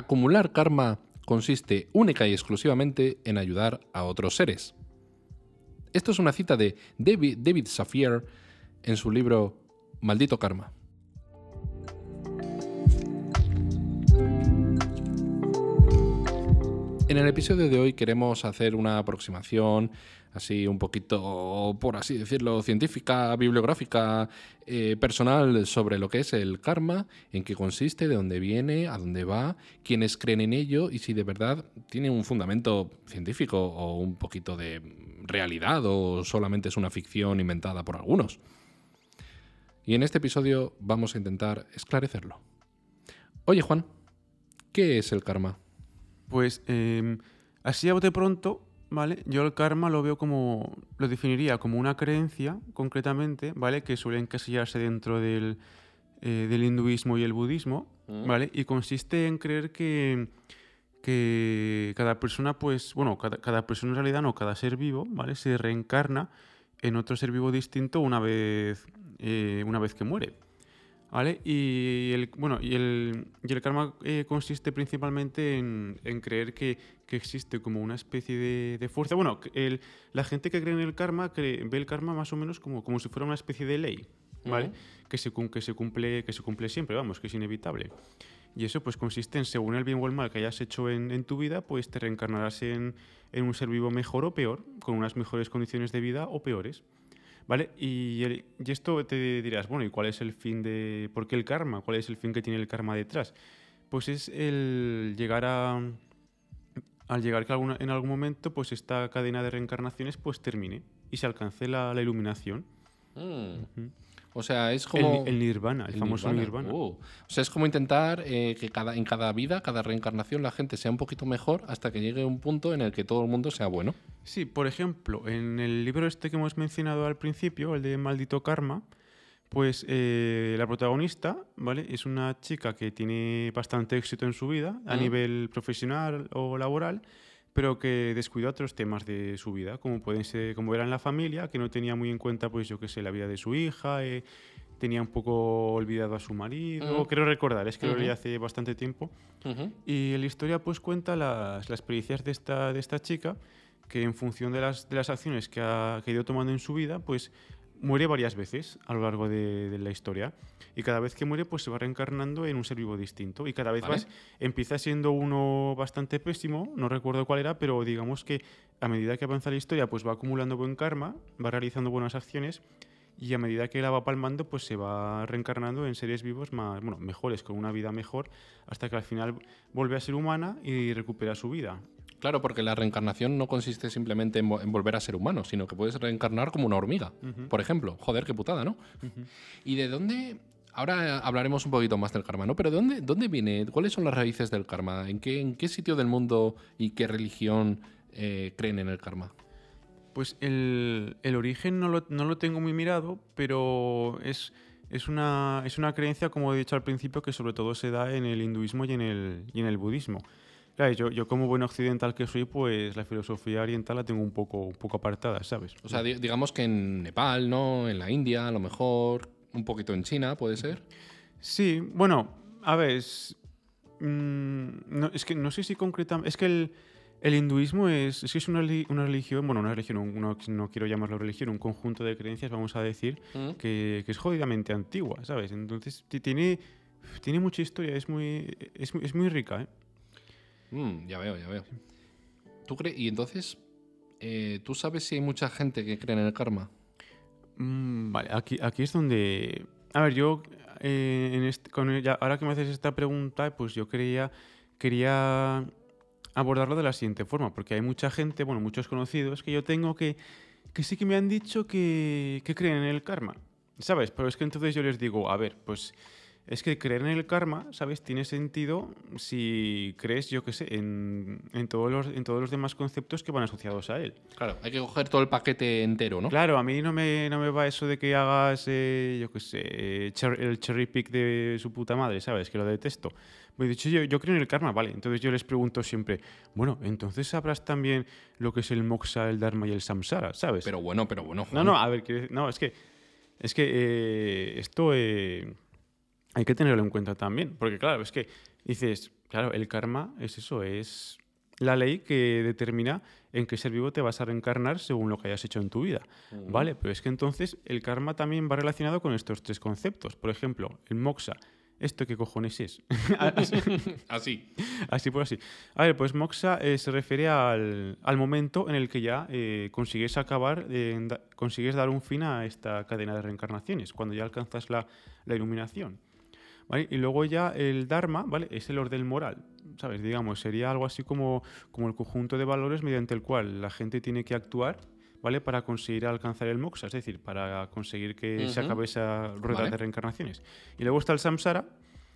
acumular karma consiste única y exclusivamente en ayudar a otros seres. Esto es una cita de David, David en su libro Maldito Karma. En el episodio de hoy queremos hacer una aproximación así un poquito, por así decirlo, científica, bibliográfica, eh, personal sobre lo que es el karma, en qué consiste, de dónde viene, a dónde va, quiénes creen en ello y si de verdad tiene un fundamento científico o un poquito de realidad o solamente es una ficción inventada por algunos. Y en este episodio vamos a intentar esclarecerlo. Oye Juan, ¿qué es el karma? Pues eh, así a bote pronto, ¿vale? Yo el karma lo veo como, lo definiría como una creencia, concretamente, ¿vale? Que suele encasillarse dentro del, eh, del hinduismo y el budismo, Mm. ¿vale? Y consiste en creer que, que cada persona, pues, bueno, cada, cada persona en realidad, no, cada ser vivo, ¿vale? Se reencarna en otro ser vivo distinto una vez, eh, una vez que muere. ¿Vale? Y el, bueno, y el, y el karma eh, consiste principalmente en, en creer que, que existe como una especie de, de fuerza. Bueno, el- la gente que cree en el karma cree- ve el karma más o menos como, como si fuera una especie de ley, ¿vale? Ujú. que, se, que, se cumple, que se cumple siempre, vamos, que es inevitable. Y eso pues consiste en, según el bien o el mal que hayas hecho en, en tu vida, pues te reencarnarás en, en un ser vivo mejor o peor, con unas mejores condiciones de vida o peores. ¿Vale? Y, el- y esto te dirás, bueno, ¿y cuál es el fin de... ¿Por qué el karma? ¿Cuál es el fin que tiene el karma detrás? Pues es el llegar a... Al llegar que alguna- en algún momento, pues esta cadena de reencarnaciones pues termine y se alcance la, la iluminación. Mm. Ujú. O sea, es como... el nirvana, el, el famoso nirvana. Uh. O sea, es como intentar eh, que cada, en cada vida, cada reencarnación, la gente sea un poquito mejor hasta que llegue un punto en el que todo el mundo sea bueno. Sí, por ejemplo, en el libro este que hemos mencionado al principio, el de Maldito Karma, pues eh, la protagonista, ¿vale? Es una chica que tiene bastante éxito en su vida, a nivel profesional o laboral, pero que descuida otros temas de su vida, como pueden ser, como era en la familia, que no tenía muy en cuenta, pues yo qué sé, la vida de su hija, eh, tenía un poco olvidado a su marido, Ujú. creo recordar, es que lo leí hace bastante tiempo, y la historia pues cuenta las, las pericias de esta, de esta chica que en función de las, de las acciones que ha, que ha ido tomando en su vida, pues muere varias veces a lo largo de, de la historia. Y cada vez que muere, pues se va reencarnando en un ser vivo distinto. Y cada vez Vale. más empieza siendo uno bastante pésimo, no recuerdo cuál era, pero digamos que a medida que avanza la historia, pues va acumulando buen karma, va realizando buenas acciones. Y a medida que la va palmando, pues se va reencarnando en seres vivos más, bueno, mejores, con una vida mejor, hasta que al final vuelve a ser humana y recupera su vida. Claro, porque la reencarnación no consiste simplemente en, vo- en volver a ser humano, sino que puedes reencarnar como una hormiga, por ejemplo. Joder, qué putada, ¿no? ¿Y de dónde? Ahora hablaremos un poquito más del karma, ¿no? Pero ¿de dónde, dónde viene? ¿Cuáles son las raíces del karma? ¿En qué, en qué sitio del mundo y qué religión eh, creen en el karma? Pues el, el origen no lo, no lo tengo muy mirado, pero es, es, una, es una creencia, como he dicho al principio, que sobre todo se da en el hinduismo y en el, y en el budismo. Claro, yo, yo como buen occidental que soy, pues la filosofía oriental la tengo un poco, un poco apartada, ¿sabes? O sea, di- digamos que en Nepal, ¿no? En la India, a lo mejor, un poquito en China, puede ser. Sí, bueno, a ver, es, mm, no, es que no sé si concretamente... Es que el, el hinduismo es, es que es una, li- una religión, bueno, una religión, un- no, no quiero llamarlo religión, un conjunto de creencias, vamos a decir, Mm. que, que es jodidamente antigua, ¿sabes? Entonces ti- tiene, tiene mucha historia, es muy, es, muy- es muy rica, ¿eh? Mm, ya veo, ya veo. ¿Tú crees? Y entonces, eh, ¿tú sabes si hay mucha gente que cree en el karma? Mm, vale, aquí, aquí es donde... A ver, yo, eh, ahora que me haces esta pregunta, pues yo quería, quería abordarlo de la siguiente forma, porque hay mucha gente, bueno, muchos conocidos que yo tengo que, que sí que me han dicho que, que creen en el karma, ¿sabes? Pero es que entonces yo les digo, a ver, pues es que creer en el karma, ¿sabes? Tiene sentido si crees, yo qué sé, en, en, todos los, en todos los demás conceptos que van asociados a él. Claro, hay que coger todo el paquete entero, ¿no? Claro, a mí no me, no me va eso de que hagas, eh, yo qué sé, cher- el cherry pick de su puta madre, ¿sabes? Que lo detesto. Pues de hecho, yo, yo creo en el karma, ¿vale? Entonces yo les pregunto siempre, bueno, entonces sabrás también lo que es el moksha, el dharma y el samsara, ¿sabes? Pero bueno, pero bueno. no, Juan. no, a ver, decir- no, es que, es que eh, esto eh, hay que tenerlo en cuenta también, porque claro, es que dices, Claro, el karma es eso, es la ley que determina en qué ser vivo te vas a reencarnar según lo que hayas hecho en tu vida. ¿Vale? Pero es que entonces el karma también va relacionado con estos tres conceptos. Por ejemplo, el moksha. ¿Esto qué cojones es? así. Así por así. A ver, pues moksha eh, se refiere al, momento en el que ya eh, consigues acabar, consigues dar un fin a esta cadena de reencarnaciones, cuando ya alcanzas la, la iluminación. Y luego ya el Dharma, ¿vale? Es el orden moral, ¿sabes? Digamos, sería algo así como, como el conjunto de valores mediante el cual la gente tiene que actuar, ¿vale? Para conseguir alcanzar el moksha, es decir, para conseguir que se acabe esa rueda de reencarnaciones. Y luego está el samsara,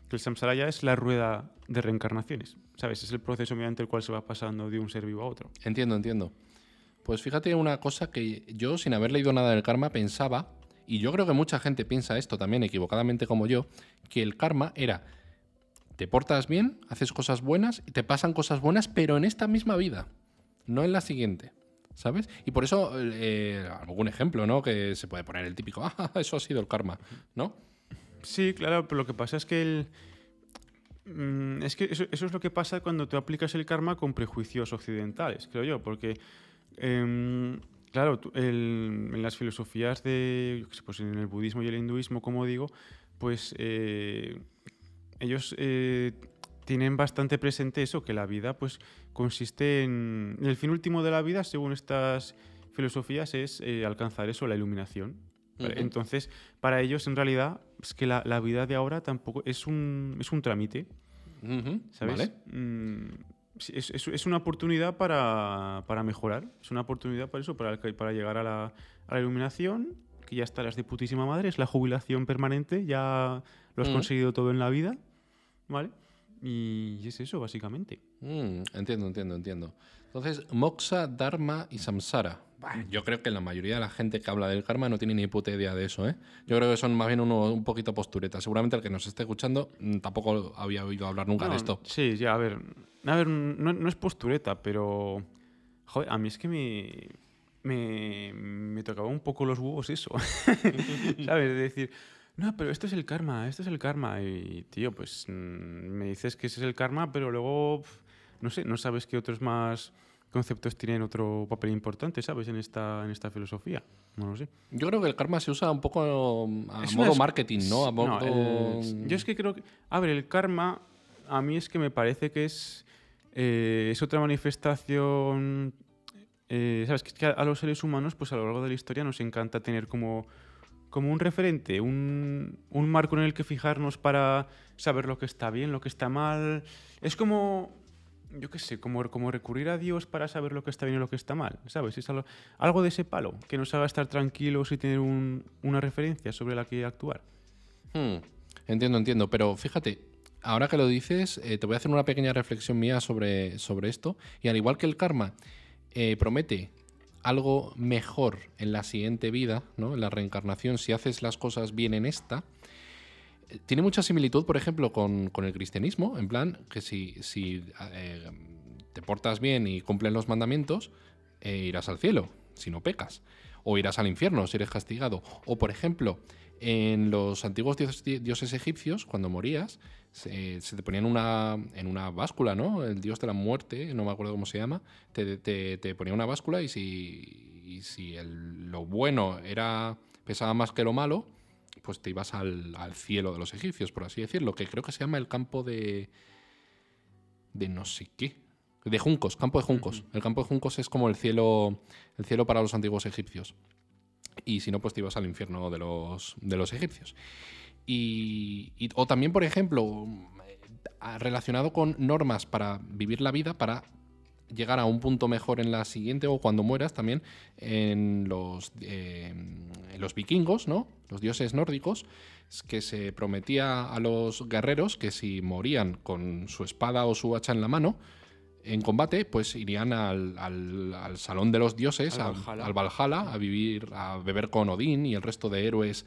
que el samsara ya es la rueda de reencarnaciones, ¿sabes? Es el proceso mediante el cual se va pasando de un ser vivo a otro. Entiendo, entiendo. Pues fíjate una cosa que yo, sin haber leído nada del karma, pensaba y yo creo que mucha gente piensa esto también equivocadamente como yo, que el karma era, te portas bien, haces cosas buenas y te pasan cosas buenas, pero en esta misma vida, no en la siguiente. ¿Sabes? Y por eso, eh, algún ejemplo, ¿no? Que se puede poner el típico, ah, eso ha sido el karma, ¿no? Sí, claro, pero lo que pasa es que el, mm, es que eso, es lo que pasa cuando tú aplicas el karma con prejuicios occidentales, creo yo, porque em, Claro, en las filosofías de, pues en el budismo y el hinduismo, como digo, pues eh, ellos eh, tienen bastante presente eso, que la vida pues consiste en, el fin último de la vida, según estas filosofías, es eh, alcanzar eso, la iluminación. Entonces, para ellos en realidad es que la, vida de ahora tampoco es un, es un trámite. ¿Sabes? Mm, es, es, una oportunidad para, para, mejorar. Es una oportunidad para eso, para, para llegar a la, a la, iluminación, que ya estarás de putísima madre, es la jubilación permanente, ya lo has mm. conseguido todo en la vida, ¿vale? Y es eso, básicamente. Mm, entiendo, entiendo, entiendo. Entonces, moksha, dharma y samsara. Yo creo que la mayoría de la gente que habla del karma no tiene ni puta idea de eso, ¿eh? Yo creo que son más bien uno, un poquito posturetas. Seguramente el que nos esté escuchando mm, tampoco había oído hablar nunca de esto. Sí, ya, a ver a ver, no, es postureta, pero. Joder, a mí es que me. Me, tocaba un poco los huevos eso. ¿Sabes? De decir, no, pero esto es el karma, esto es el karma. Y, tío, pues mm, me dices que ese es el karma, pero luego. No sé, no sabes qué otros más conceptos tienen otro papel importante, ¿sabes? En esta, en esta filosofía. No lo sé. Yo creo que el karma se usa un poco a modo marketing, ¿no? A modo... yo es que creo que... A ver, el karma a mí es que me parece que es eh, es otra manifestación. Eh, ¿Sabes? Que a los seres humanos, pues a lo largo de la historia nos encanta tener como, como un referente, un, un marco en el que fijarnos para saber lo que está bien, lo que está mal. Es como yo qué sé, como, como recurrir a Dios para saber lo que está bien y lo que está mal, ¿sabes? Es algo, de ese palo, que nos haga estar tranquilos y tener un, una referencia sobre la que actuar. Hmm. Entiendo, entiendo, pero fíjate, ahora que lo dices, eh, te voy a hacer una pequeña reflexión mía sobre, sobre esto. Y al igual que el karma eh, promete algo mejor en la siguiente vida, ¿no? en la reencarnación, si haces las cosas bien en esta, tiene mucha similitud, por ejemplo, con, el cristianismo, en plan que si, si te portas bien y cumplen los mandamientos, irás al cielo, si no pecas, o irás al infierno si eres castigado. O, por ejemplo, en los antiguos dioses egipcios, cuando morías, se, te ponían una, en una báscula, ¿no? El dios de la muerte, no me acuerdo cómo se llama, te, te, ponía una báscula y si, si lo bueno era pesaba más que lo malo, pues te ibas al, cielo de los egipcios, por así decirlo, que creo que se llama el campo de... de no sé qué. De juncos, campo de juncos. El campo de juncos es como el cielo, el cielo para los antiguos egipcios. Y si no, pues te ibas al infierno de los, de los egipcios. Y, o también, por ejemplo, relacionado con normas para vivir la vida, para llegar a un punto mejor en la siguiente o cuando mueras también en los, eh, los vikingos, ¿no? Los dioses nórdicos, que se prometía a los guerreros que si morían con su espada o su hacha en la mano, en combate, pues irían al, al, salón de los dioses, al Valhalla. a vivir, a beber con Odín y el resto de héroes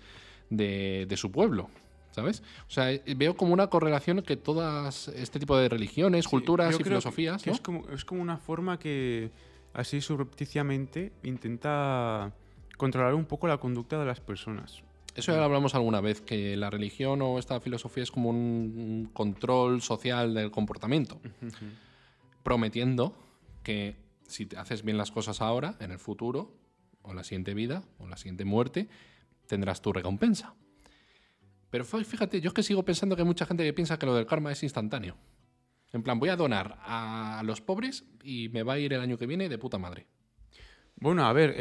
de, su pueblo. ¿Sabes? O sea, eh, veo como una correlación que todas este tipo de religiones, culturas y filosofías. es, como, es como una forma que, así subrepticiamente, intenta controlar un poco la conducta de las personas. Eso ya lo hablamos alguna vez, que la religión o esta filosofía es como un control social del comportamiento, prometiendo que si te haces bien las cosas ahora, en el futuro, o la siguiente vida, o la siguiente muerte, tendrás tu recompensa. Pero fíjate, yo es que sigo pensando que hay mucha gente que piensa que lo del karma es instantáneo. En plan, voy a donar a los pobres y me va a ir el año que viene de puta madre. Bueno, a ver,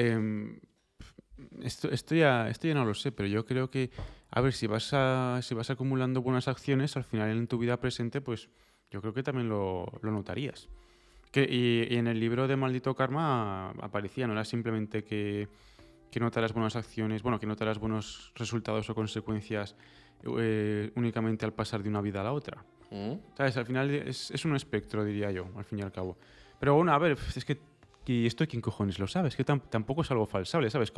ya, esto ya no lo sé, pero yo creo que, a ver, si vas, a, si vas acumulando buenas acciones, al final en tu vida presente, pues yo creo que también lo, notarías. Que, y, en el libro de Maldito Karma aparecía, no era simplemente que, que notaras buenas acciones, bueno, que notaras buenos resultados o consecuencias eh, únicamente al pasar de una vida a la otra. Mm. ¿Sabes? Al final es, es, un espectro, diría yo, al fin y al cabo. Pero bueno, a ver, es que ¿Y esto quién cojones lo sabes? Que tampoco es algo falsable, ¿sabes?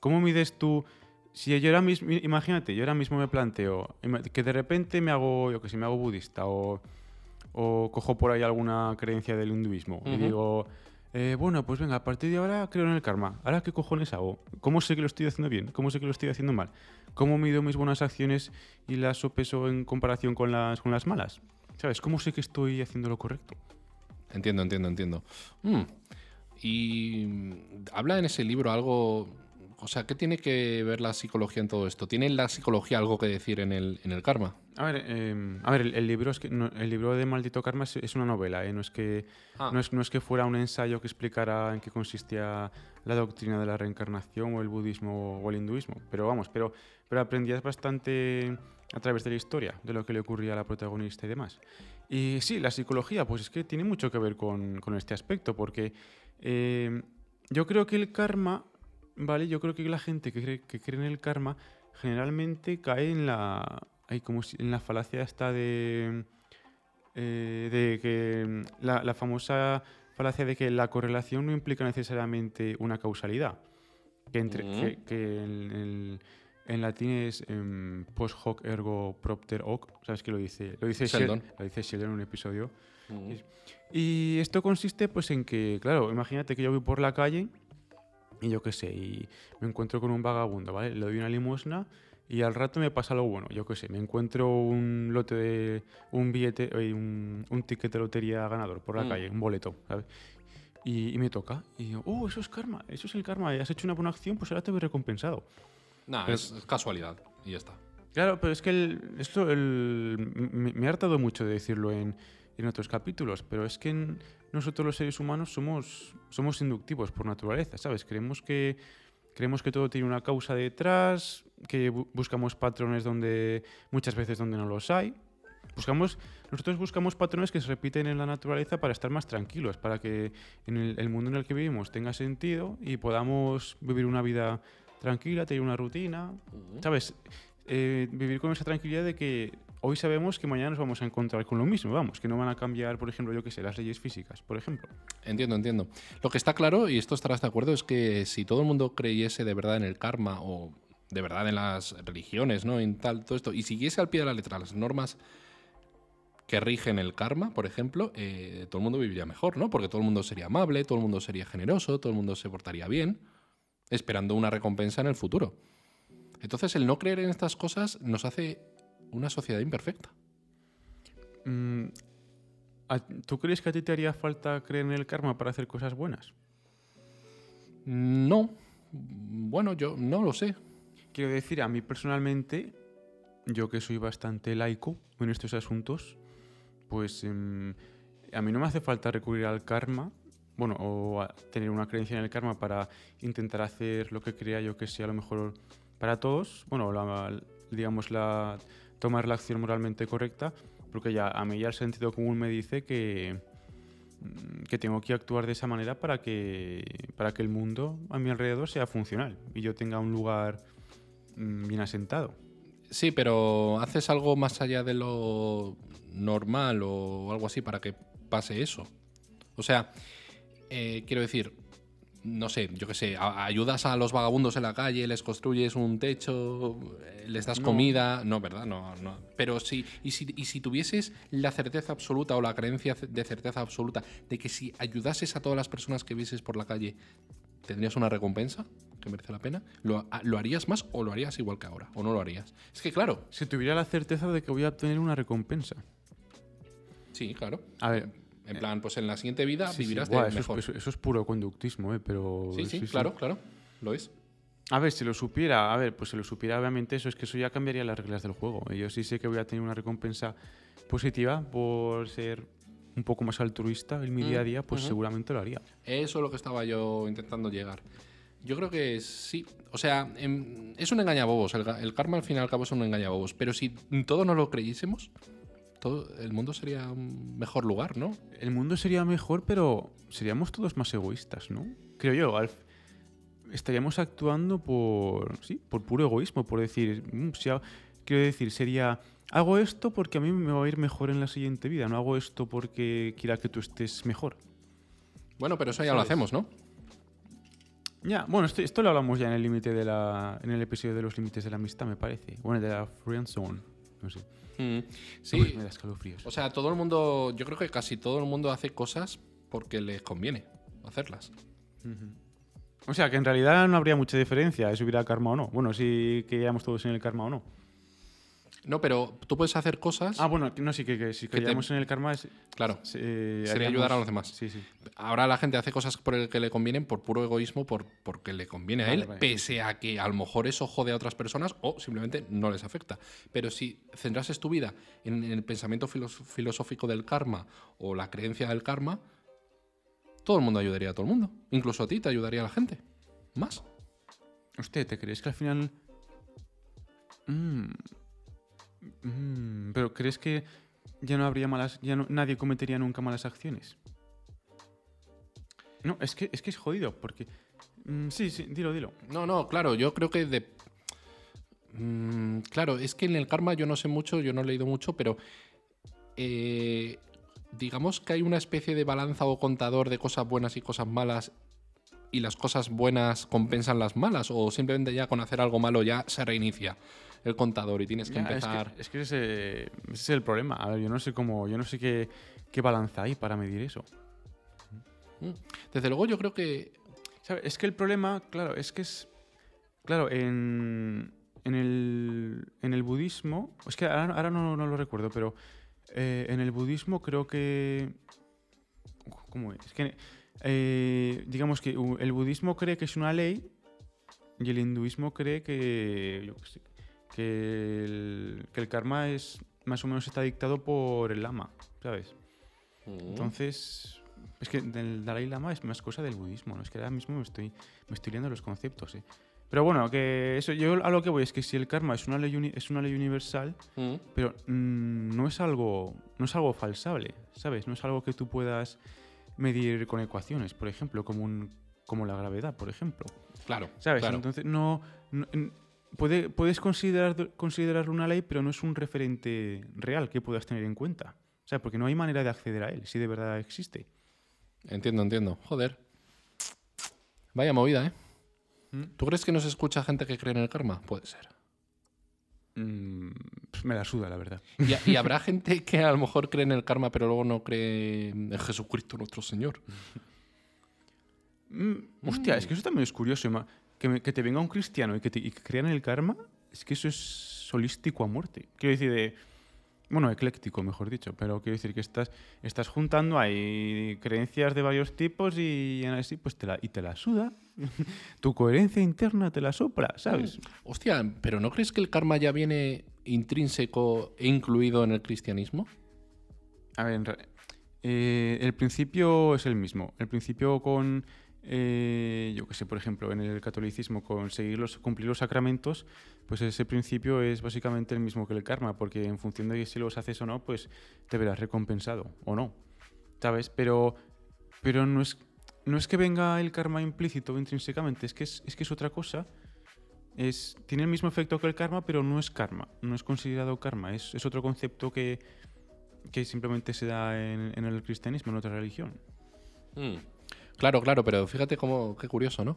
¿Cómo, mides tú? Si yo ahora mismo, imagínate, yo ahora mismo me planteo que de repente me hago, yo que sé, me hago budista o, cojo por ahí alguna creencia del hinduismo y digo, eh, bueno, pues venga, a partir de ahora creo en el karma. ¿Ahora qué cojones hago? ¿Cómo sé que lo estoy haciendo bien? ¿Cómo sé que lo estoy haciendo mal? ¿Cómo mido mis buenas acciones y las sopeso en comparación con las, con las malas? ¿Sabes? ¿Cómo sé que estoy haciendo lo correcto? Entiendo, entiendo, entiendo. Mm. Y habla en ese libro algo, o sea, ¿qué tiene que ver la psicología en todo esto? ¿Tiene la psicología algo que decir en el, en el karma? A ver, em, a ver el, libro es que, el libro de Maldito Karma es, una novela, ¿eh? no, es que, ah. no, es, no es que fuera un ensayo que explicara en qué consistía la doctrina de la reencarnación o el budismo o el hinduismo. Pero vamos, pero, pero aprendías bastante a través de la historia, de lo que le ocurría a la protagonista y demás. Y sí, la psicología, pues es que tiene mucho que ver con, con este aspecto, porque eh, yo creo que el karma, ¿vale? Yo creo que la gente que cree, que cree en el karma generalmente cae en la, hay como en la falacia esta de, eh, de que la, famosa falacia de que la correlación no implica necesariamente una causalidad. Que, entre, mm. que, en, latín es em, post hoc ergo propter hoc, ¿sabes qué lo dice? Lo dice Sheldon, lo dice Sheldon en un episodio. Mm. Y esto consiste pues en que, claro, imagínate que yo voy por la calle y yo qué sé, y me encuentro con un vagabundo, ¿vale? Le doy una limosna y al rato me pasa algo bueno, yo qué sé, me encuentro un lote de, un billete, eh, un, un ticket de lotería ganador por la mm. calle, un boleto, ¿sabes? Y, me toca. Y digo, oh, eso es karma, eso es el karma. Has hecho una buena acción, pues ahora te voy recompensado. No, es, casualidad y ya está. Claro, pero es que esto el, me, me, ha hartado mucho de decirlo en, en otros capítulos, pero es que nosotros los seres humanos somos, somos inductivos por naturaleza, ¿sabes? Creemos que, creemos que todo tiene una causa detrás, que buscamos patrones donde muchas veces donde no los hay. Buscamos, nosotros buscamos patrones que se repiten en la naturaleza para estar más tranquilos, para que en el, mundo en el que vivimos tenga sentido y podamos vivir una vida tranquila, tener una rutina, ¿sabes? Eh, vivir con esa tranquilidad de que hoy sabemos que mañana nos vamos a encontrar con lo mismo, vamos, que no van a cambiar, por ejemplo, yo qué sé, las leyes físicas, por ejemplo. Entiendo, entiendo. Lo que está claro, y esto estarás de acuerdo, es que si todo el mundo creyese de verdad en el karma o de verdad en las religiones, ¿no? En tal, todo esto, y siguiese al pie de la letra las normas que rigen el karma, por ejemplo, eh, todo el mundo viviría mejor, ¿no? Porque todo el mundo sería amable, todo el mundo sería generoso, todo el mundo se portaría bien, esperando una recompensa en el futuro. Entonces, el no creer en estas cosas nos hace una sociedad imperfecta. Mm, ¿Tú crees que a ti te haría falta creer en el karma para hacer cosas buenas? No. Bueno, yo no lo sé. Quiero decir, a mí personalmente, yo que soy bastante laico en estos asuntos, pues em, a mí no me hace falta recurrir al karma, bueno, o tener una creencia en el karma para intentar hacer lo que crea yo que sea lo mejor para todos. Bueno, digamos la tomar la acción moralmente correcta, porque ya a mí ya el sentido común me dice que, mm, que tengo que actuar de esa manera para que, para que el mundo a mi alrededor sea funcional y yo tenga un lugar mm, bien asentado. Sí, pero ¿haces algo más allá de lo normal o algo así para que pase eso? O sea, eh, quiero decir, no sé, yo qué sé, ayudas a los vagabundos en la calle, les construyes un techo, eh, les das comida. No, ¿verdad? No, no. Pero sí, y si, y si tuvieses la certeza absoluta o la creencia de certeza absoluta de que si ayudases a todas las personas que vieses por la calle, tendrías una recompensa que merece la pena, ¿lo, lo harías más o lo harías igual que ahora? ¿O no lo harías? Es que claro, Si tuviera la certeza de que voy a obtener una recompensa. sí, claro. A ver, En plan, pues en la siguiente vida sí, sí, vivirás buah, de eso, mejor. Es, eso- eso es puro conductismo, ¿eh? Pero... sí, sí, claro, claro. Lo es. A ver, si lo supiera, a ver, pues si lo supiera, obviamente eso es que eso ya cambiaría las reglas del juego. Yo sí sé que voy a tener una recompensa positiva por ser un poco más altruista en mi Mm, día a día, pues ujú. seguramente lo haría. Eso es lo que estaba yo intentando llegar. Yo creo que sí. O sea, em, es un engañabobos. El, el karma al fin y al cabo es un engañabobos. Pero si todos no lo creyésemos, todo, el mundo sería un mejor lugar, ¿no? El mundo sería mejor, pero seríamos todos más egoístas, ¿no? Creo yo. al- estaríamos actuando por, sí, por puro egoísmo, por decir, "Mm, si ha- quiero decir, sería, hago esto porque a mí me va a ir mejor en la siguiente vida, no hago esto porque quiera que tú estés mejor. Bueno, pero eso ya lo hacemos, ¿no? Ya, bueno, esto, esto lo hablamos ya en el límite de la, en el episodio de los límites de la amistad, me parece. Bueno, de la friend zone, no sé. Mm, Uy, sí. me da escalofríos. O sea, todo el mundo, yo creo que casi todo el mundo hace cosas porque les conviene hacerlas. O sea, que en realidad no habría mucha diferencia si hubiera karma o no. Bueno, si queríamos todos en el karma o no. No, pero tú puedes hacer cosas. Ah, bueno, no, sí, que, que si creíamos en el karma es... claro. se- eh, Sería haríamos- ayudar a los demás. Sí, sí. Ahora la gente hace cosas por el que le convienen por puro egoísmo, por, porque le conviene a él, vale. pese a que a lo mejor eso jode a otras personas o simplemente no les afecta. Pero si centrases tu vida en, el pensamiento filos- filosófico del karma o la creencia del karma, todo el mundo ayudaría a todo el mundo. Incluso a ti te ayudaría a la gente. Más. Usted, ¿te crees que al final... Mm. Mm, Pero ¿crees que ya no habría malas... ya no- nadie cometería nunca malas acciones? No, es que es, que es jodido, porque... Mm, sí, sí, dilo, dilo. No, no, claro, yo creo que de... Mm, claro, es que en el karma yo no sé mucho, yo no he leído mucho, pero eh, digamos que hay una especie de balanza o contador de cosas buenas y cosas malas y las cosas buenas compensan las malas o simplemente ya con hacer algo malo ya se reinicia el contador y tienes que Ya, es que- empezar... Es que, ese, ese es el problema. A ver, yo no sé cómo, yo no sé qué, qué balanza hay para medir eso. Mm. Desde luego yo creo que... ¿Sabe? Es que el problema, claro, es que es. Claro, en, en, el, en el budismo. Es que ahora, ahora no, no lo recuerdo, pero eh, en el budismo creo que. ¿Cómo es? Es que. eh, digamos que el budismo cree que es una ley y el hinduismo cree que. yo qué sé, que, el, que el karma es más o menos está dictado por el lama, ¿sabes? Mm. Entonces, es que el Dalai Lama es más cosa del budismo, ¿no? Es que ahora mismo me estoy, me estoy liando los conceptos, ¿eh? Pero bueno, que eso, yo a lo que voy es que si el karma es una ley, uni- es una ley universal, Mm. pero mm, no es algo, no es algo falsable, ¿sabes? No es algo que tú puedas medir con ecuaciones, por ejemplo, como un, como la gravedad, por ejemplo. Claro, ¿Sabes? claro. Entonces no, puede, puedes considerar, considerarlo una ley, pero no es un referente real que puedas tener en cuenta. O sea, porque no hay manera de acceder a él, si de verdad existe. Entiendo, entiendo. Joder. Vaya movida, ¿eh? ¿Mm? ¿Tú crees que nos escucha gente que cree en el karma? Puede ser. Mm, pues me la suda, la verdad. Y, y habrá gente que a lo mejor cree en el karma, pero luego no cree en Jesucristo nuestro Señor. Mm, hostia, es que eso también es curioso. Que, me- que te venga un cristiano y que, te, y que crea en el karma, es que eso es holístico a muerte. Quiero decir, de, bueno, ecléctico, mejor dicho, pero quiero decir que estás, estás juntando ahí creencias de varios tipos y así, pues te la, y te la suda. tu coherencia interna te la sopla, ¿sabes? Hostia, ¿pero no crees que el karma ya viene intrínseco e incluido en el cristianismo? A ver, eh, el principio es el mismo. El principio con, eh, yo qué sé, por ejemplo, en el catolicismo, con seguir los, cumplir los sacramentos, pues ese principio es básicamente el mismo que el karma, porque en función de si los haces o no, pues te verás recompensado o no. ¿Sabes? Pero, pero no, es, no es que venga el karma implícito intrínsecamente, es que es, es que es otra cosa. Es, tiene el mismo efecto que el karma, pero no es karma, no es considerado karma, es, es otro concepto que, que simplemente se da en, en el cristianismo, en otra religión. Mm. Claro, claro, pero fíjate cómo, qué curioso, ¿no?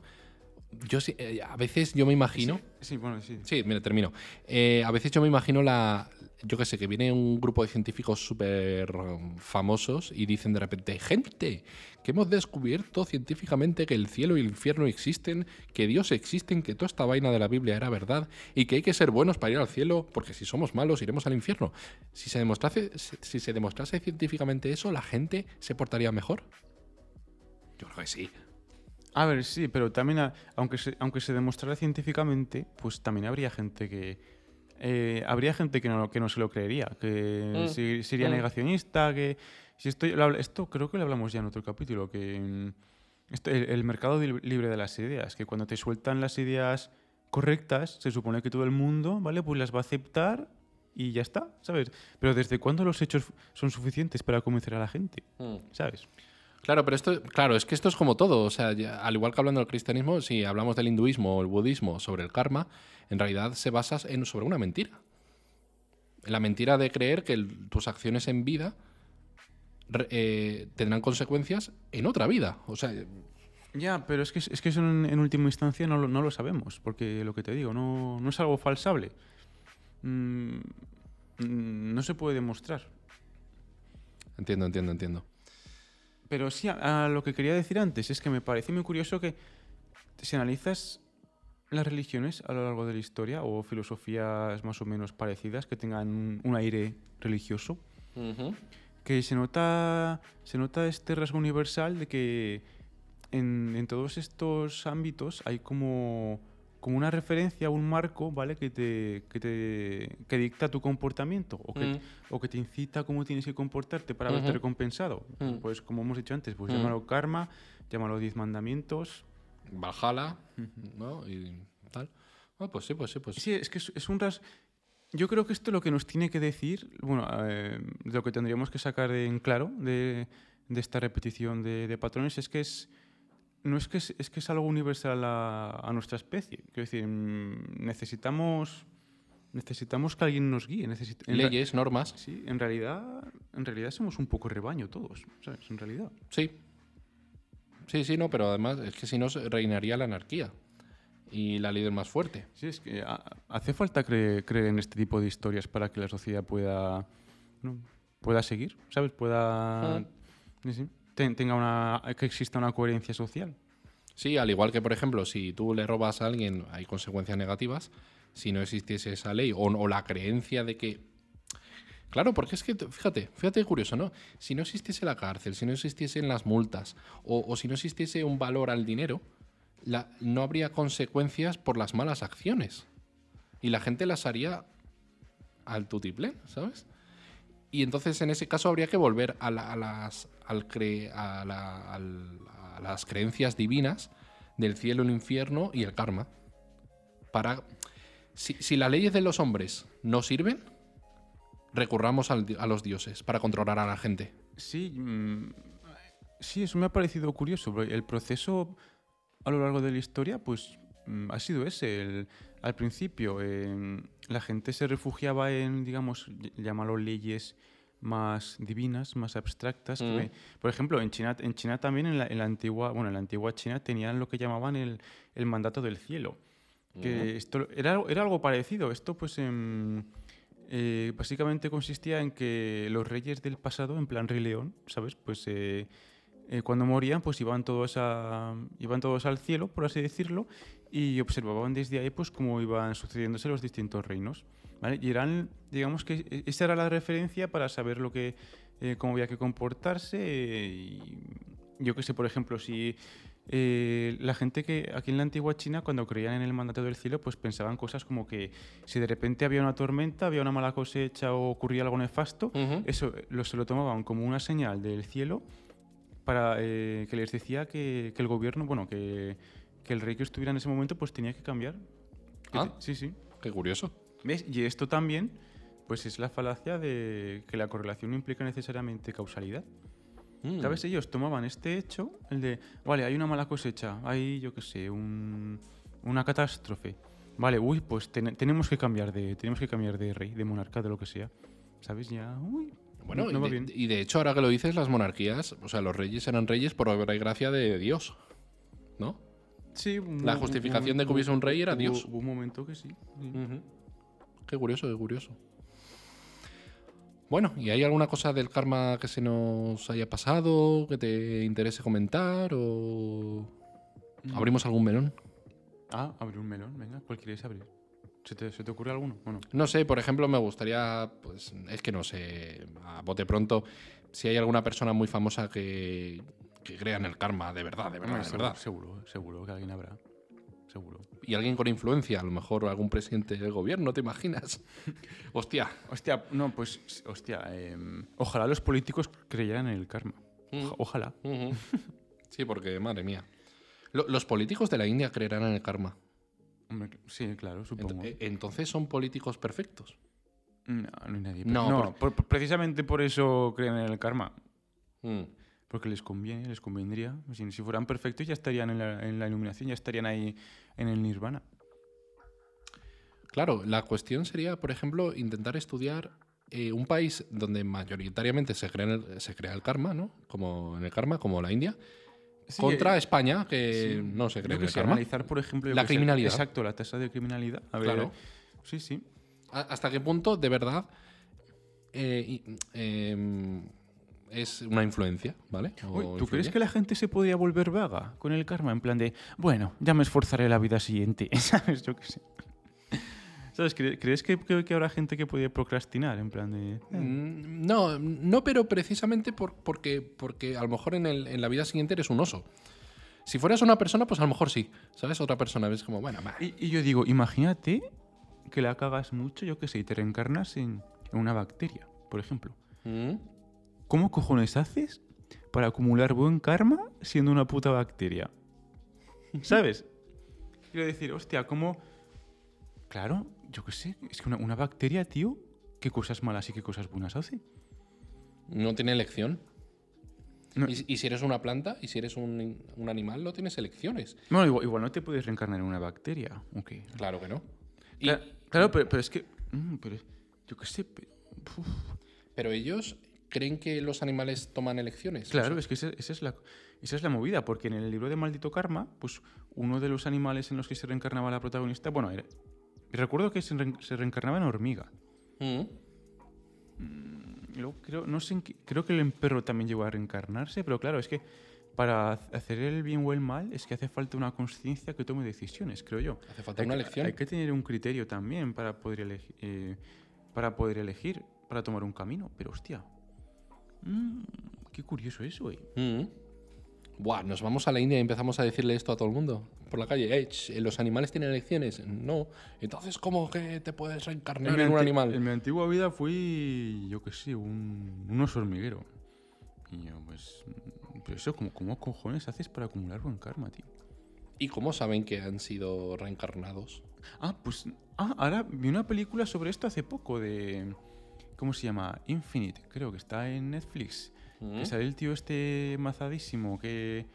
yo sí, eh, a veces yo me imagino. Sí, bueno, sí. Sí, mira, termino. Eh, a veces yo me imagino la. Yo qué sé, que viene un grupo de científicos súper famosos y dicen de repente: Gente, que hemos descubierto científicamente que el cielo y el infierno existen, que Dios existe, que toda esta vaina de la Biblia era verdad y que hay que ser buenos para ir al cielo, porque si somos malos iremos al infierno. Si se demostrase, si se demostrase científicamente eso, ¿la gente se portaría mejor? Yo creo que sí. A ver, sí, pero también, a- aunque se, aunque se demostrara científicamente, pues también habría gente que. eh, habría gente que no, que no se lo creería, que Mm, se- sería mm. negacionista, que. Si esto, esto creo que lo hablamos ya en otro capítulo, que. mm, esto- el, el mercado libre de las ideas, que cuando te sueltan las ideas correctas, se supone que todo el mundo, ¿vale? Pues las va a aceptar y ya está, ¿sabes? Pero ¿desde cuándo los hechos son suficientes para convencer a la gente? ¿Sabes? Claro, pero esto, claro, es que esto es como todo. O sea, ya- al igual que hablando del cristianismo, si hablamos del hinduismo o el budismo sobre el karma, en realidad se basa en, sobre una mentira. La mentira de creer que el- tus acciones en vida eh, tendrán consecuencias en otra vida. O sea, Ya, pero es que, es que eso en, en última instancia no lo, no lo sabemos, porque lo que te digo, no, no es algo falsable. Mm, mm, no se puede demostrar. entiendo, entiendo, entiendo. Pero sí, a, a lo que quería decir antes es que me parece muy curioso que si analizas las religiones a lo largo de la historia o filosofías más o menos parecidas que tengan un, aire religioso, que se nota, se nota este rasgo universal de que en, en todos estos ámbitos hay como, como una referencia, un marco, ¿vale? Que te, que te que dicta tu comportamiento o que, Mm. o que te incita a cómo tienes que comportarte para verte Ujú. recompensado. Mm. Pues como hemos dicho antes, pues Mm. llámalo karma, llámalo diez mandamientos. Valhalla, ¿no? Y tal. Ah, pues sí, pues sí, pues sí. Sí, es que es, es un ras... Yo creo que esto lo que nos tiene que decir, bueno, eh, lo que tendríamos que sacar en claro de, de esta repetición de, de patrones es que es no es que es, es que es algo universal a, a nuestra especie. Quiero decir, mm, necesitamos necesitamos que alguien nos guíe. Leyes, normas. Sí, en realidad, en realidad somos un poco rebaño todos, ¿sabes? En realidad. Sí. Sí, sí, no, pero además es que si no se- reinaría la anarquía y la ley del más fuerte. Sí, es que ha- hace falta cre- creer en este tipo de historias para que la sociedad pueda, pueda seguir, ¿sabes? Pueda... Mm. sí, sí, tenga una, que exista una coherencia social. Sí, al igual que, por ejemplo, si tú le robas a alguien, hay consecuencias negativas. Si no existiese esa ley o, la creencia de que. Claro, porque es que, fíjate, fíjate curioso, ¿no? Si no existiese la cárcel, si no existiesen las multas o, si no existiese un valor al dinero, no habría consecuencias por las malas acciones. Y la gente las haría al tutiplén, ¿sabes? Y entonces en ese caso habría que volver a, la- a las, al cre- a, la- las creencias divinas del cielo, el infierno y el karma. Para, si, si las leyes de los hombres no sirven, recurramos al a los dioses para controlar a la gente. Sí, mm, sí, eso me ha parecido curioso. El proceso a lo largo de la historia, pues mm, ha sido ese. Al principio, eh, la gente se refugiaba en, digamos, ll- llámalo leyes más divinas, más abstractas. que Mm. me- por ejemplo, en China, en China también, en la, en la antigua, bueno, en la antigua China tenían lo que llamaban el, el mandato del cielo. Que esto era, algo- era algo parecido. Esto, pues, em, eh, básicamente consistía en que los reyes del pasado, en plan Rey León, ¿sabes? Pues eh, eh, cuando morían, pues iban todos, a, iban todos al cielo, por así decirlo, y observaban desde ahí, pues, cómo iban sucediéndose los distintos reinos. ¿Vale? Y eran, digamos que e- esa era la referencia para saber lo que, eh, cómo había que comportarse. eh, y yo que sé, por ejemplo, si eh, la gente que aquí en la antigua China, cuando creían en el mandato del cielo, pues pensaban cosas como que si de repente había una tormenta, había una mala cosecha o ocurría algo nefasto, Ujú. eso eh, lo, se lo tomaban como una señal del cielo para eh, que les decía que, que el gobierno, bueno, que, que el rey que estuviera en ese momento, pues tenía que cambiar. Ah. sí, sí. Qué curioso. ¿Ves? Y esto también, pues es la falacia de que la correlación no implica necesariamente causalidad. Mm. ¿Sabes? Ellos tomaban este hecho, el de, vale, hay una mala cosecha, hay, yo qué sé, un- una catástrofe. Vale, uy, pues ten- tenemos que cambiar de tenemos que cambiar de rey, de monarca, de lo que sea. ¿Sabes? Ya, uy, Bueno, no, no y, va de, bien. y de hecho, ahora que lo dices, las monarquías, o sea, los reyes eran reyes por obra y gracia de Dios. ¿No? Sí, un- La un- justificación de que hubiese un rey era Dios. Hubo un momento que sí. sí. Qué curioso, qué curioso. Bueno, ¿y hay alguna cosa del karma que se nos haya pasado, que te interese comentar o abrimos algún melón? Ah, abrir un melón, venga, ¿cuál quieres abrir? ¿Se te, se te ocurre alguno? Bueno, No sé, por ejemplo, me gustaría, pues es que no sé, a bote pronto, si hay alguna persona muy famosa que, que crea en el karma, de verdad, de verdad, de seguro, verdad. seguro, seguro que alguien habrá. Seguro. Y alguien con influencia, a lo mejor algún presidente del gobierno, ¿te imaginas? Hostia. Hostia, no, pues, hostia, em, ojalá los políticos creyeran en el karma. Oja- Ojalá. Sí, porque, madre mía. Lo- los políticos de la India creerán en el karma. Hombre, sí, claro, supongo. Ent- eh, Entonces son políticos perfectos. No, no hay nadie. No, No, por- por- por- precisamente por eso creen en el karma. Mm. Porque les conviene, les convendría. Si, si fueran perfectos ya estarían en la, en la iluminación, ya estarían ahí en el nirvana. Claro, la cuestión sería, por ejemplo, intentar estudiar eh, un país donde mayoritariamente se crea, el, se crea el karma, ¿no? Como en el karma, como la India, Sí, contra eh, España, que sí. no se cree Yo en que el karma. analizar, por ejemplo, La que criminalidad. exacto, la tasa de criminalidad. A ver, Claro. Sí, sí. ¿Hasta qué punto, de verdad, eh, em, es una influencia, ¿vale? Uy, ¿Tú influye? crees que la gente se podría volver vaga con el karma? En plan de, bueno, ya me esforzaré la vida siguiente, ¿sabes? Yo qué sé. ¿Sabes? ¿Cre- ¿Crees que, que- que habrá gente que puede procrastinar? En plan de... eh, Mm, No, no, pero precisamente por- porque, porque a lo mejor en, el- en la vida siguiente eres un oso. Si fueras una persona, pues a lo mejor sí. ¿Sabes? Otra persona ves como, bueno. Y, y yo digo, imagínate que la cagas mucho, yo qué sé, y te reencarnas en, en una bacteria, por ejemplo. Mm. ¿Cómo cojones haces para acumular buen karma siendo una puta bacteria? ¿Sabes? Quiero decir, hostia, ¿cómo...? Claro, yo qué sé, es que una, una bacteria, tío, ¿qué cosas malas y qué cosas buenas hace? No tiene elección. No. Y, y si eres una planta y si eres un, un animal, no tienes elecciones. Bueno, igual, igual no te puedes reencarnar en una bacteria, ok. Claro que no. Y- Claro, pero, pero es que... mm, pero, yo qué sé, pero ellos creen que los animales toman elecciones. Claro, O es que esa, esa es la, esa es la movida, porque en el libro de Maldito Karma, pues uno de los animales en los que se reencarnaba la protagonista, bueno, era, recuerdo que se, reen- se reencarnaba en hormiga. mm. Y luego creo, no sé creo que el perro también llegó a reencarnarse, pero claro, es que para hacer el bien o el mal es que hace falta una conciencia que tome decisiones, creo yo. Hace falta Hay una que- elección. Hay que tener un criterio también para poder, elegir, para poder elegir, para tomar un camino, pero hostia. Mm, qué curioso eso, eh. Mm. Buah, nos vamos a la India y empezamos a decirle esto a todo el mundo por la calle. Eh, ¿Los animales tienen elecciones? No. Entonces, ¿cómo que te puedes reencarnar en un animal? En mi antigua vida fui, yo qué sé, un, un oso hormiguero. Y yo, pues. Pero eso, ¿cómo, ¿cómo cojones haces para acumular buen karma, tío? ¿Y cómo saben que han sido reencarnados? Ah, pues. Ah, ahora vi una película sobre esto hace poco de. ¿Cómo se llama? Infinite, creo que está en Netflix. Mm. Que sale el tío este mazadísimo que,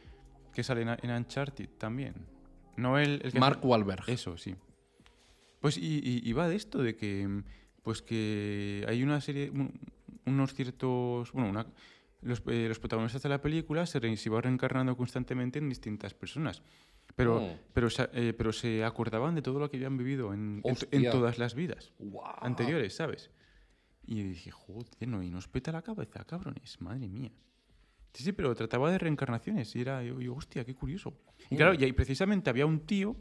que sale en, en Uncharted también. No el, el que Mark hace- Wahlberg. Eso, sí. Pues y, y- y va de esto, de que mm, pues que hay una serie, un- unos ciertos, bueno, una- los, eh, los protagonistas de la película se, re- se iban reencarnando constantemente en distintas personas. Pero, Oh. pero, eh, pero se acordaban de todo lo que habían vivido en, en, en todas las vidas Guau. anteriores, ¿sabes? Y dije, joder, no, y nos peta la cabeza, cabrones, madre mía. Sí, sí, pero trataba de reencarnaciones y era, yo, yo, hostia, qué curioso. Y claro, y ahí precisamente había un tío,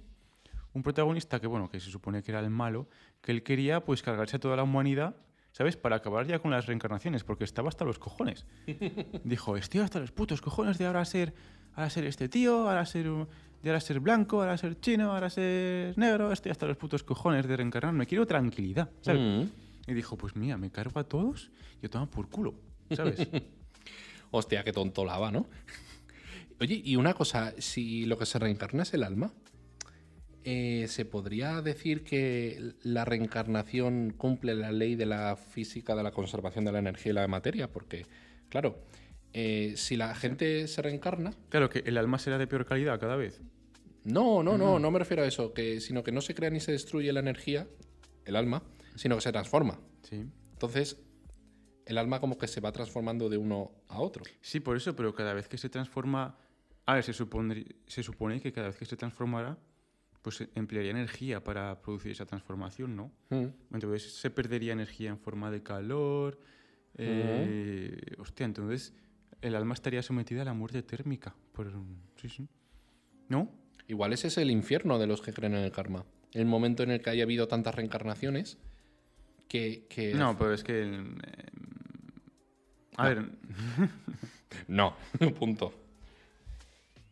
un protagonista que, bueno, que se supone que era el malo, que él quería, pues, cargarse a toda la humanidad, ¿sabes? Para acabar ya con las reencarnaciones, porque estaba hasta los cojones. Dijo, estoy hasta los putos cojones de ahora ser, ahora ser este tío, ahora ser, de ahora ser blanco, ahora ser chino, ahora ser negro, estoy hasta los putos cojones de reencarnarme, quiero tranquilidad, ¿sabes? Mm. Y dijo, pues mira, me cargo a todos y yo tomo por culo, ¿sabes? Hostia, qué tonto la va, ¿no? Oye, y una cosa, si lo que se reencarna es el alma, eh, ¿se podría decir que la reencarnación cumple la ley de la física de la conservación de la energía y la materia? Porque, claro, eh, si la gente se reencarna, claro, que el alma será de peor calidad cada vez. no, no, no, no me refiero a eso, que, sino que no se crea ni se destruye la energía, el alma, sino que se transforma. Sí. Entonces, el alma como que se va transformando de uno a otro. Sí, por eso, pero cada vez que se transforma A ver, se supone, se supone que cada vez que se transformara, pues emplearía energía para producir esa transformación, ¿no? Mm. Entonces se perdería energía en forma de calor. eh, Hostia, entonces el alma estaría sometida a la muerte térmica. Por, sí, sí. ¿No? Igual ese es el infierno de los que creen en el karma. El momento en el que haya habido tantas reencarnaciones que... que- No, pero es que. eh, a ver, No, punto.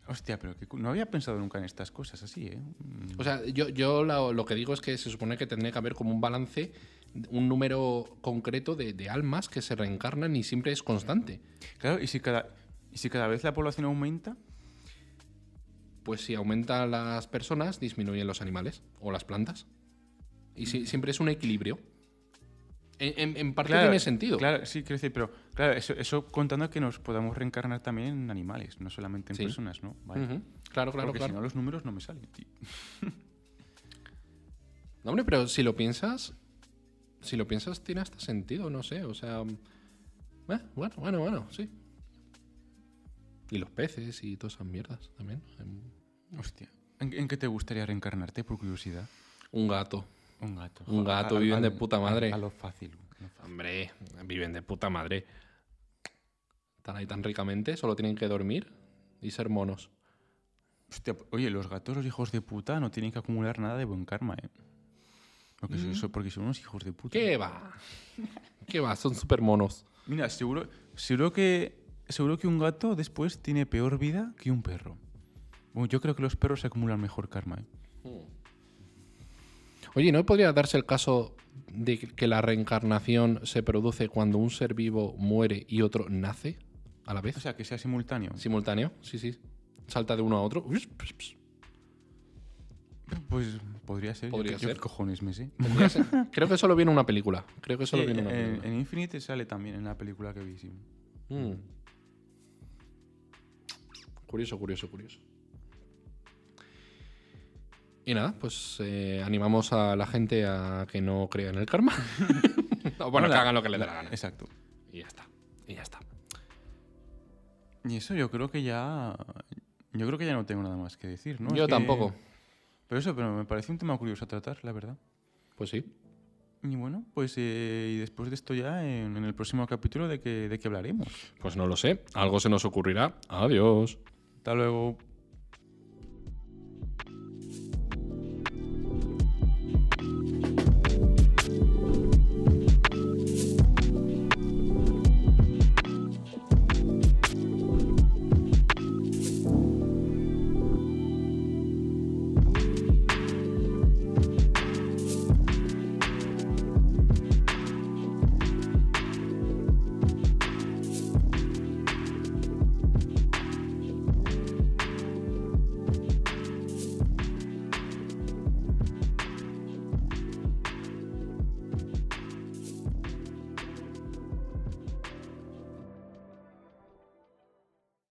hostia, pero que no había pensado nunca en estas cosas así, ¿eh? O sea, yo, yo lo, lo que digo es que se supone que tendría que haber como un balance, un número concreto de, de almas que se reencarnan y siempre es constante. Claro, y si cada, y si cada vez la población aumenta, Pues si aumentan las personas, disminuyen los animales o las plantas. Y si- siempre es un equilibrio. En, parte Claro, tiene sentido. Claro, sí, quiero decir, pero claro, eso, eso contando que nos podamos reencarnar también en animales, no solamente en Sí. personas, ¿no? Vale. Claro, claro, Porque claro. si no, los números no me salen, tío. No, hombre, pero si lo piensas, si lo piensas, tiene hasta sentido, no sé. O sea, eh, bueno, bueno, bueno, sí. Y los peces y todas esas mierdas también. Em, Hostia. ¿En, en qué te gustaría reencarnarte, por curiosidad? Un gato. Un gato. Un gato, A- viven de puta madre. A, a lo fácil. Hombre, viven de puta madre. Están ahí tan ricamente, solo tienen que dormir y ser monos. Hostia, oye, los gatos, los hijos de puta, no tienen que acumular nada de buen karma, ¿eh? Porque, son- son, porque son unos hijos de puta. ¿Qué va? ¿Qué va? Son súper monos. Mira, seguro, seguro, que, seguro que un gato después tiene peor vida que un perro. Bueno, yo creo que los perros acumulan mejor karma, ¿eh? Oye, ¿no podría darse el caso de que la reencarnación se produce cuando un ser vivo muere y otro nace a la vez? O sea, que sea simultáneo. ¿Simultáneo? Sí, sí. Salta de uno a otro. Pues podría ser. Podría yo, yo ser. qué cojones me sé. Ser- Creo que solo viene una película. Creo que solo Sí, viene una en, película. en Infinite sale también en la película que vi. sí. Mm. Curioso, curioso, curioso. Y nada, pues eh, animamos a la gente a que no crea en el karma. o bueno, que hagan lo que les dé la- gana. Exacto. Y ya está. Y ya está. Y eso yo creo que ya. Yo creo que ya no tengo nada más que decir, ¿no? Yo Es que- tampoco. Pero eso, pero me parece un tema curioso a tratar, la verdad. Pues sí. Y bueno, pues eh, y después de esto ya, en, en el próximo capítulo, ¿de qué, ¿de qué hablaremos? Pues no lo sé. Algo se nos ocurrirá. Adiós. Hasta luego.